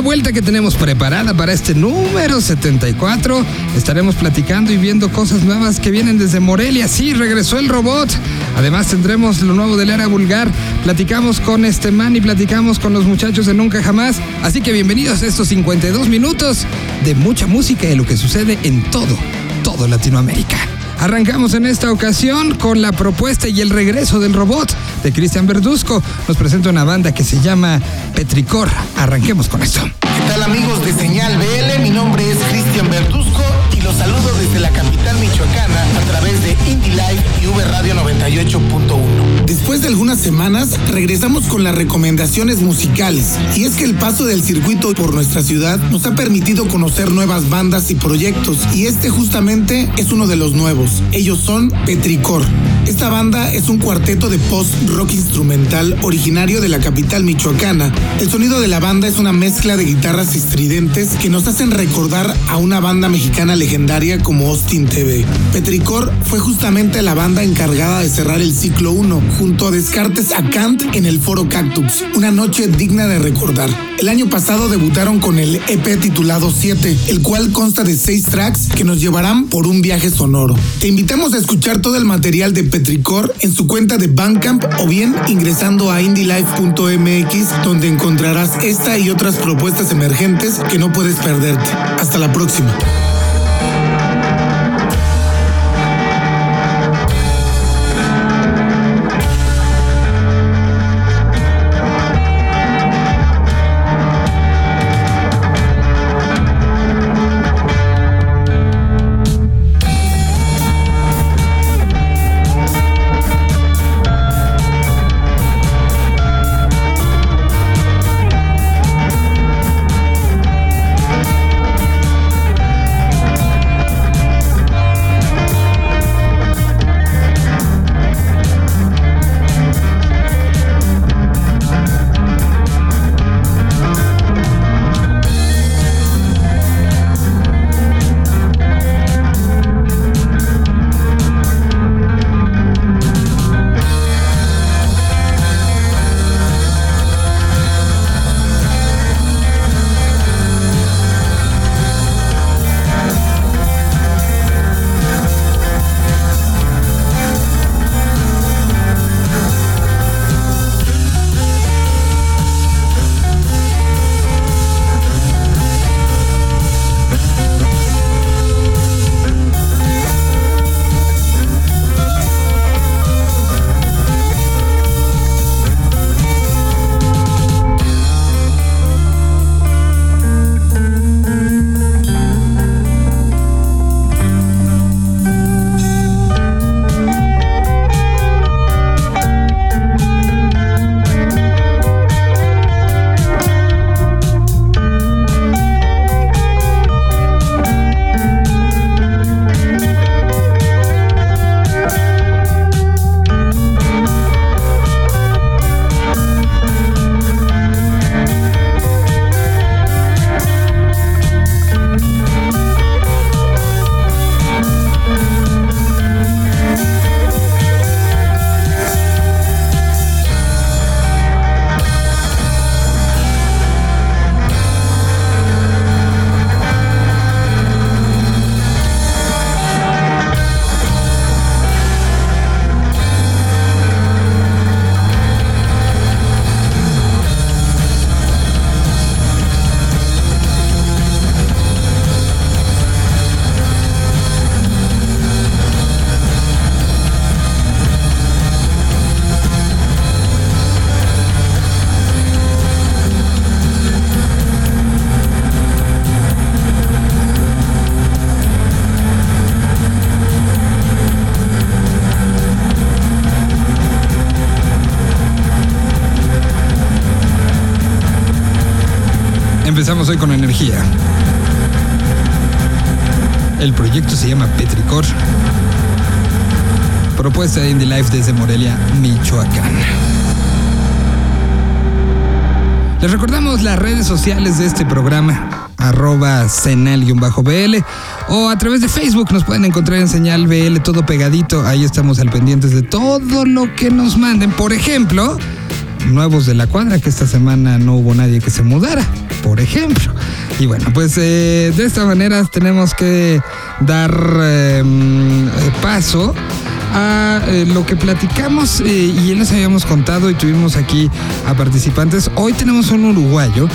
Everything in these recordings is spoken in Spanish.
la vuelta que tenemos preparada para este número 74. Estaremos platicando y viendo cosas nuevas que vienen desde Morelia. Sí, regresó el robot. Además tendremos lo nuevo de la era vulgar. Platicamos con este man y platicamos con los muchachos de Nunca Jamás. Así que bienvenidos a estos 52 minutos de mucha música y lo que sucede en todo, todo Latinoamérica. Arrancamos en esta ocasión con la propuesta y el regreso del robot de Cristian Verduzco. Nos presenta una banda que se llama Petricor. Arranquemos con esto. ¿Qué tal amigos de Señal BL? Mi nombre es Cristian Verduzco y los saludo desde la capital michoacana a través de Indie Live y V Radio 98.1. Después de algunas semanas regresamos con las recomendaciones musicales y es que el paso del circuito por nuestra ciudad nos ha permitido conocer nuevas bandas y proyectos y este justamente es uno de los nuevos. Ellos son Petricor. Esta banda es un cuarteto de post-rock instrumental originario de la capital michoacana. El sonido de la banda es una mezcla de guitarras estridentes que nos hacen recordar a una banda mexicana legendaria como Austin TV. Petricor fue justamente la banda encargada de cerrar el ciclo 1 junto a Descartes a Kant en el Foro Cactus, una noche digna de recordar. El año pasado debutaron con el EP titulado 7, el cual consta de 6 tracks que nos llevarán por un viaje sonoro. Te invitamos a escuchar todo el material de Petricor en su cuenta de Bandcamp o bien ingresando a indylife.mx donde encontrarás esta y otras propuestas emergentes que no puedes perderte. Hasta la próxima. Empezamos hoy con energía. El proyecto se llama Petricor. Propuesta de Indie Life desde Morelia, Michoacán. Les recordamos las redes sociales de este programa, arroba senal-bl o a través de Facebook nos pueden encontrar en señal BL todo pegadito. Ahí estamos al pendientes de todo lo que nos manden. Por ejemplo, nuevos de la cuadra, que esta semana no hubo nadie que se mudara. Por ejemplo. Y bueno, pues eh, de esta manera tenemos que dar em, paso a eh, lo que platicamos eh, y ya les habíamos contado y tuvimos aquí a participantes. Hoy tenemos un uruguayo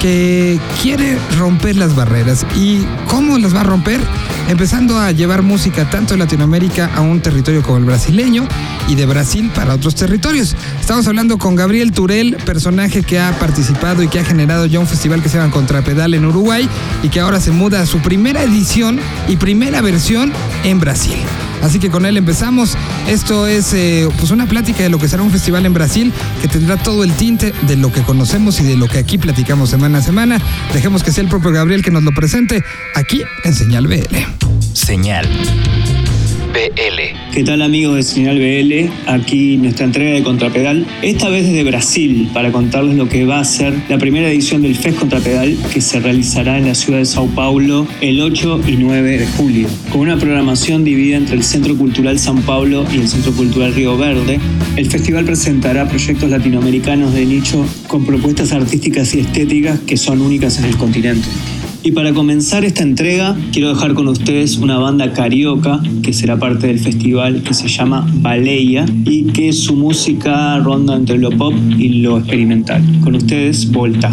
que quiere romper las barreras. ¿Y cómo las va a romper? Empezando a llevar música tanto de Latinoamérica a un territorio como el brasileño y de Brasil para otros territorios. Estamos hablando con Gabriel Turel, personaje que ha participado y que ha generado ya un festival que se llama Contrapedal en Uruguay y que ahora se muda a su primera edición y primera versión en Brasil. Así que con él empezamos. Esto es eh, pues una plática de lo que será un festival en Brasil que tendrá todo el tinte de lo que conocemos y de lo que aquí platicamos semana a semana. Dejemos que sea el propio Gabriel que nos lo presente aquí en Señal BL. Señal BL. ¿Qué tal amigos de Señal BL? Aquí nuestra entrega de Contrapedal, esta vez desde Brasil, para contarles lo que va a ser la primera edición del FES Contrapedal que se realizará en la ciudad de Sao Paulo el 8 y 9 de julio, con una programación dividida entre el Centro Cultural San Paulo y el Centro Cultural Río Verde. El festival presentará proyectos latinoamericanos de nicho con propuestas artísticas y estéticas que son únicas en el continente. Y para comenzar esta entrega, quiero dejar con ustedes una banda carioca que será parte del festival que se llama Baleia y que su música ronda entre lo pop y lo experimental. Con ustedes, Volta.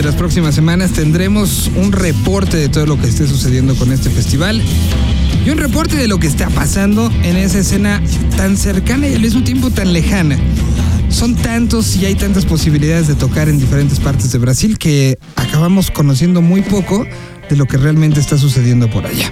Durante las próximas semanas tendremos un reporte de todo lo que esté sucediendo con este festival y un reporte de lo que está pasando en esa escena tan cercana y al mismo tiempo tan lejana. Son tantos y hay tantas posibilidades de tocar en diferentes partes de Brasil que acabamos conociendo muy poco de lo que realmente está sucediendo por allá.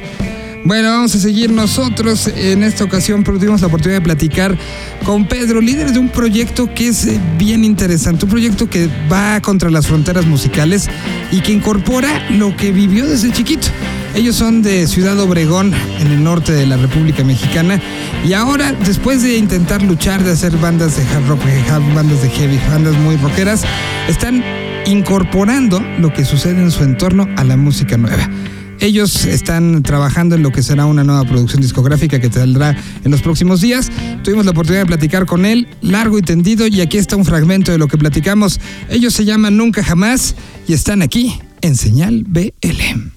Bueno, vamos a seguir nosotros. En esta ocasión tuvimos la oportunidad de platicar con Pedro, líder de un proyecto que es eh, bien interesante, un proyecto que va contra las fronteras musicales y que incorpora lo que vivió desde chiquito. Ellos son de Ciudad Obregón, en el norte de la República Mexicana, y ahora, después de intentar luchar, de hacer bandas de hard rock, bandas de heavy, bandas muy rockeras, están incorporando lo que sucede en su entorno a la música nueva. Ellos están trabajando en lo que será una nueva producción discográfica que saldrá en los próximos días. Tuvimos la oportunidad de platicar con él largo y tendido y aquí está un fragmento de lo que platicamos. Ellos se llaman Nunca Jamás y están aquí en Señal BL.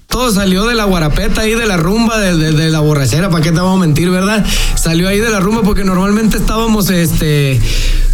Todo salió de la guarapeta ahí, de la rumba, de, la borrachera, ¿para qué te vamos a mentir, verdad? Salió ahí de la rumba porque normalmente estábamos, este,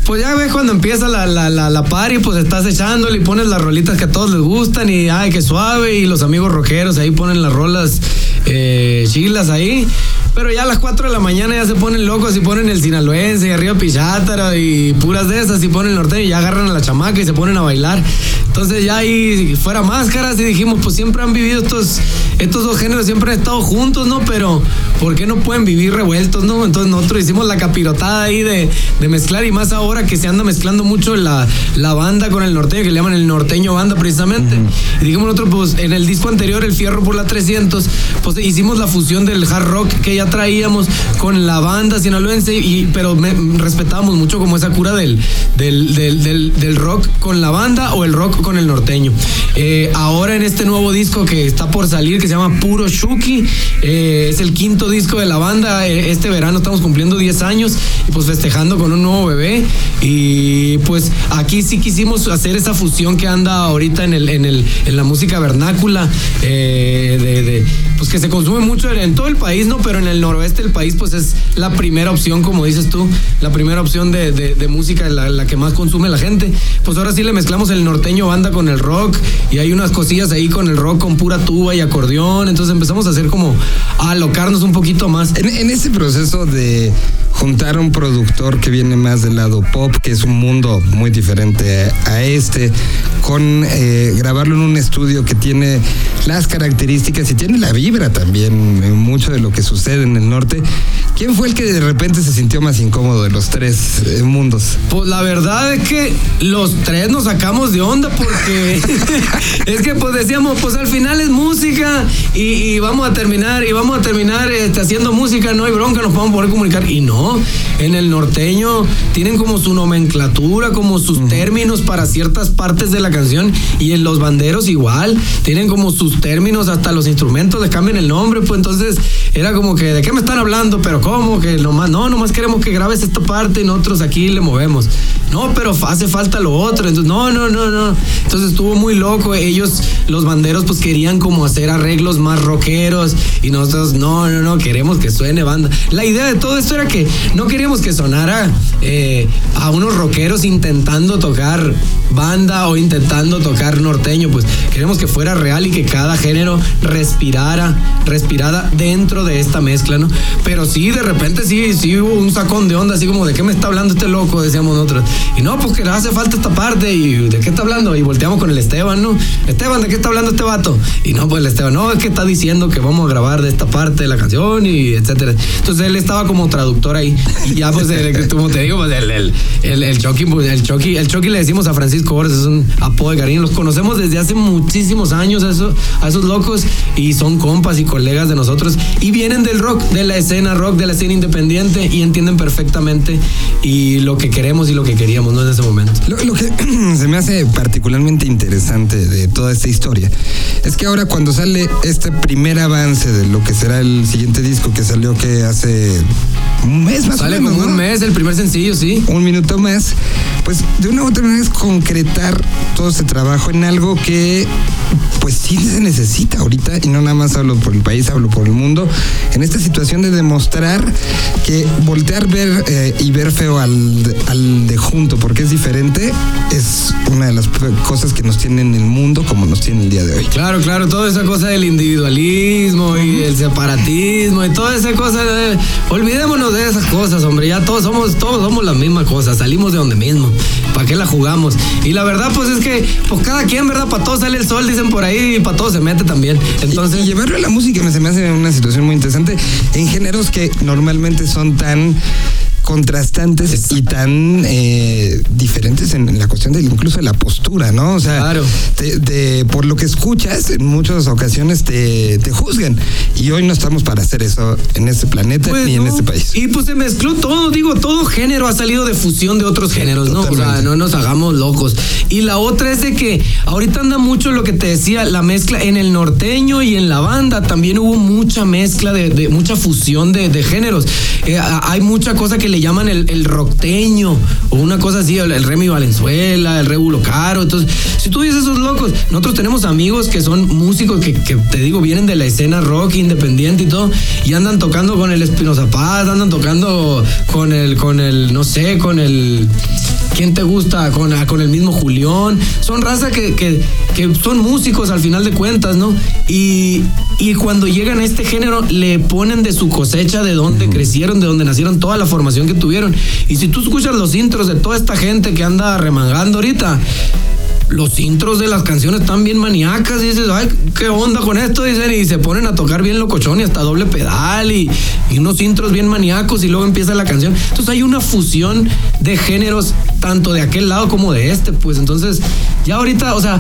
pues ya ves cuando empieza la, la, la, la party, pues estás echándole y pones las rolitas que a todos les gustan y ay, qué suave. Y los amigos rockeros ahí ponen las rolas eh, chilas ahí. Pero ya a las 4 de la mañana ya se ponen locos y ponen el sinaloense y arriba Pichátara y puras de esas y ponen el norteño y ya agarran a la chamaca y se ponen a bailar. Entonces ya ahí fuera máscaras y dijimos, pues siempre han vivido estos, estos dos géneros, siempre han estado juntos, ¿no? Pero ¿por qué no pueden vivir revueltos, no? Entonces nosotros hicimos la capirotada ahí de, mezclar y más ahora que se anda mezclando mucho la, la banda con el norteño, que le llaman el norteño banda precisamente. Y dijimos nosotros, pues en el disco anterior, El Fierro por la 300, pues hicimos la fusión del hard rock que ya traíamos con la banda sinaloense, y, pero respetábamos mucho como esa cura del, del, del, rock con la banda o el rock con el norteño. Eh, ahora en este nuevo disco que está por salir, que se llama Puro Shuki, eh, es el quinto disco de la banda. Eh, este verano estamos cumpliendo 10 años y pues festejando con un nuevo bebé. Y pues aquí sí quisimos hacer esa fusión que anda ahorita en, el, en, el, en la música vernácula, de, pues que se consume mucho en, todo el país, ¿no? Pero en el noroeste del país pues es la primera opción, como dices tú, la primera opción de, música, la, la que más consume la gente. Pues ahora sí le mezclamos el norteño banda con el rock y hay unas cosillas ahí con el rock con pura tuba y acordeón. Entonces empezamos a hacer como a alocarnos un poquito más. En ese proceso de juntar un productor que viene más del lado pop, que es un mundo muy diferente a este, con eh, grabarlo en un estudio que tiene las características y tiene la vibra también en mucho de lo que sucede en el norte. ¿Quién fue el que de repente se sintió más incómodo de los tres eh, mundos? Pues la verdad es que los tres nos sacamos de onda porque es que pues decíamos, pues al final es música y, vamos a terminar y vamos a terminar este, haciendo música, no hay bronca, nos podemos poder comunicar y no en el norteño tienen como su nomenclatura, como sus términos para ciertas partes de la canción y en los banderos igual, tienen como sus términos, hasta los instrumentos le cambian el nombre, pues entonces era como que, ¿de qué me están hablando? Pero ¿cómo? Que nomás, no, nomás queremos que grabes esta parte y nosotros aquí le movemos. No, pero hace falta lo otro. Entonces, no, no, no, no. Entonces estuvo muy loco. Ellos, los banderos, pues querían como hacer arreglos más rockeros y nosotros, no, no, no, queremos que suene banda. La idea de todo esto era que no queríamos que sonara eh, a unos rockeros intentando tocar banda o intentando tocar norteño, pues queremos que fuera real y que cada género respirara, respirara dentro de esta mezcla, ¿no? Pero sí, de repente sí, sí hubo un sacón de onda, así como de qué me está hablando este loco, decíamos nosotros. Y no, pues que hace falta esta parte y de qué está hablando. Y volteamos con el Esteban, ¿no? Esteban, ¿de qué está hablando este vato? Y no, pues el Esteban, no, es que está diciendo que vamos a grabar de esta parte de la canción y etcétera. Entonces él estaba como traductor ahí. Y ya pues, como te digo, pues el, el, el, el Chucky, pues, el Chucky, el Chucky le decimos a Francisco Borges, es un apodo de cariño. Los conocemos desde hace muchísimos años a, eso, a esos locos y son compas y colegas de nosotros y vienen del rock, de la escena rock, de la escena independiente y entienden perfectamente y lo que queremos y lo que queríamos, ¿no? En ese momento. Lo, que se me hace particularmente interesante de toda esta historia es que ahora cuando sale este primer avance de lo que será el siguiente disco que salió que hace un mes más Sale como un mes el primer sencillo, sí. Un minuto más. Pues de una u otra manera es concretar todo ese trabajo en algo que pues sí se necesita ahorita, y no nada más hablo por el país, hablo por el mundo, en esta situación de demostrar que voltear ver eh, y ver feo al, al de junto, porque es diferente, es una de las cosas que nos tiene en el mundo como nos tiene el día de hoy. Claro, claro, toda esa cosa del individualismo y el separatismo y toda esa cosa, de, olvidémonos de esas cosas, hombre, ya todos somos, todos somos la misma cosa, salimos de donde mismo, ¿para qué la jugamos? Y la verdad, pues es que, pues cada quien, ¿verdad? Para todos sale el sol, dicen por ahí, y para todos se mete también. Entonces... Y, la música me, se me hace una situación muy interesante en géneros que normalmente son tan contrastantes y tan eh, diferentes en, la cuestión de incluso la postura, ¿no? O sea, por lo que escuchas, en muchas ocasiones te, te, juzgan. Y hoy no estamos para hacer eso en este planeta pues ni en este país. Y pues se mezcló todo, digo, todo género ha salido de fusión de otros géneros, ¿no? O sea, no nos hagamos locos. Y la otra es de que ahorita anda mucho lo que te decía, la mezcla en el norteño y en la banda también hubo mucha mezcla de, mucha fusión de, géneros. Eh, hay mucha cosa que le llaman el, el rockteño o una cosa así, el, Remy Valenzuela, el Regulo Caro. Entonces, si tú dices esos locos, nosotros tenemos amigos que son músicos que, te digo, vienen de la escena rock independiente y todo, y andan tocando con el Espinoza Paz, andan tocando con el, con el, no sé, con el ¿Quién te gusta? Con, con el mismo Julián. Son raza que, que, son músicos al final de cuentas, ¿no? Y, y, cuando llegan a este género le ponen de su cosecha, de dónde crecieron, de dónde nacieron, toda la formación que tuvieron. Y si tú escuchas los intros de toda esta gente que anda remangando ahorita, los intros de las canciones están bien maníacas y dices, ay, qué onda con esto, dicen, y se ponen a tocar bien locochón y hasta doble pedal y, y unos intros bien maníacos y luego empieza la canción. Entonces hay una fusión de géneros tanto de aquel lado como de este, pues entonces ya ahorita, o sea,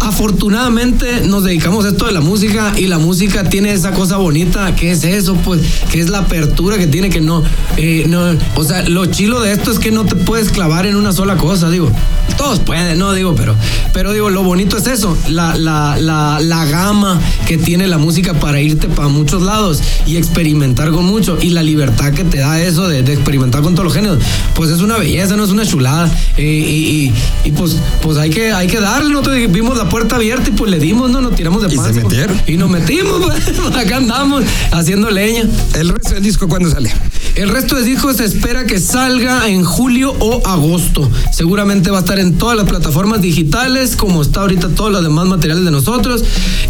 afortunadamente nos dedicamos a esto de la música y la música tiene esa cosa bonita, que es eso, pues, que es la apertura que tiene que no, eh, no, o sea, lo chilo de esto es que no te puedes clavar en una sola cosa, digo, todos pueden, no digo, pero, pero digo, lo bonito es eso, la, la, la, la gama que tiene la música para irte para muchos lados y experimentar con mucho y la libertad que te da eso de, experimentar con todos los géneros, pues es una belleza, no es una chulada eh, y, y, pues, pues hay que, hay que darle, nosotros vimos la puerta abierta y pues le dimos, ¿no? Nos tiramos de panza. ¿Y se metieron? Y nos metimos, pues, acá andamos haciendo leña. ¿El resto del disco cuándo sale? El resto del disco se espera que salga en julio o agosto. Seguramente va a estar en todas las plataformas digitales, como está ahorita todos los demás materiales de nosotros.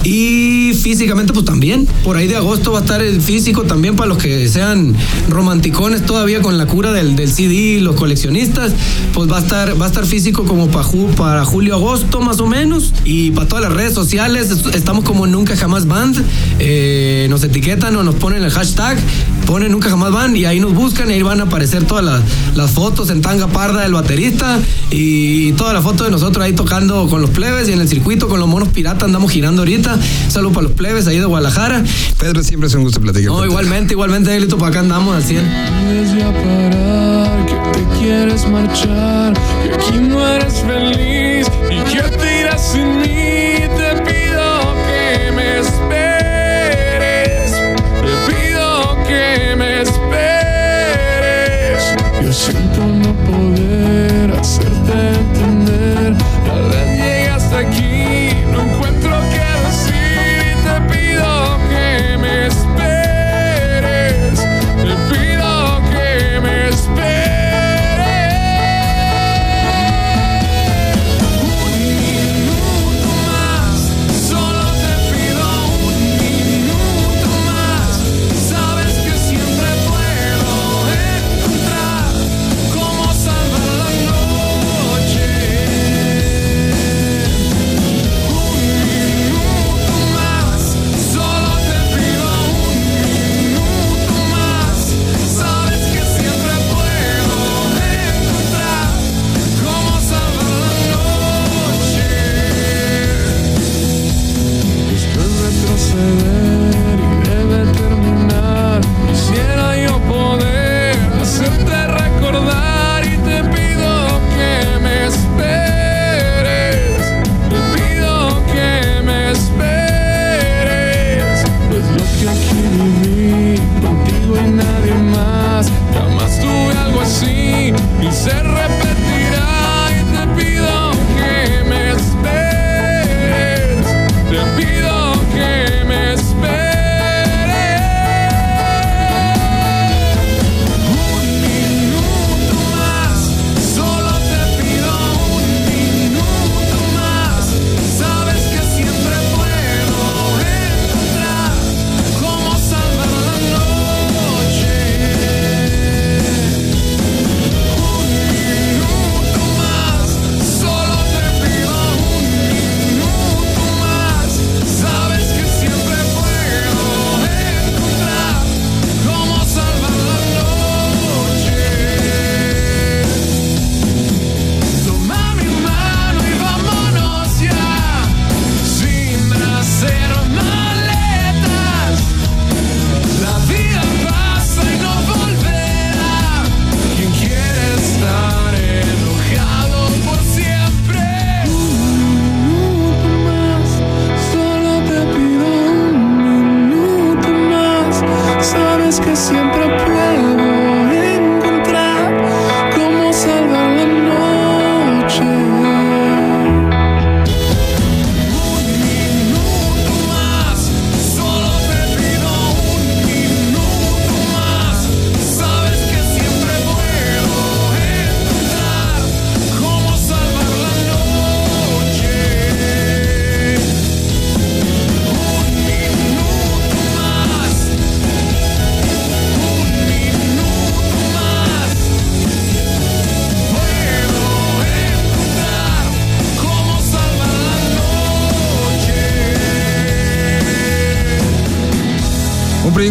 Y físicamente, pues también. Por ahí de agosto va a estar el físico también para los que sean romanticones todavía con la cura del, del CD, los coleccionistas. Pues va a estar, va a estar físico como para, para julio, agosto más o menos. Y para todas las redes sociales, estamos como Nunca Jamás Band. Eh, nos etiquetan o nos ponen el hashtag, ponen Nunca Jamás Band y ahí nos buscan y ahí van a aparecer todas las, fotos en tanga parda del baterista y toda la foto de nosotros ahí tocando con los plebes y en el circuito con los monos piratas andamos girando ahorita. Saludos para los plebes ahí de Guadalajara. Pedro, siempre es un gusto platicar. No, igualmente, igualmente, Delito, para acá andamos al 100. que te quieres marchar, que aquí no eres feliz que te irás sin mí.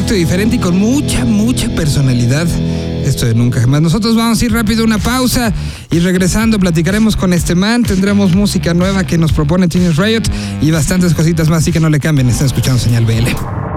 Diferente y con mucha, mucha personalidad. Esto de nunca jamás. Nosotros vamos a ir rápido a una pausa y regresando platicaremos con este man. Tendremos música nueva que nos propone Teenage Riot y bastantes cositas más, así que no le cambien. Están escuchando. Señal BL.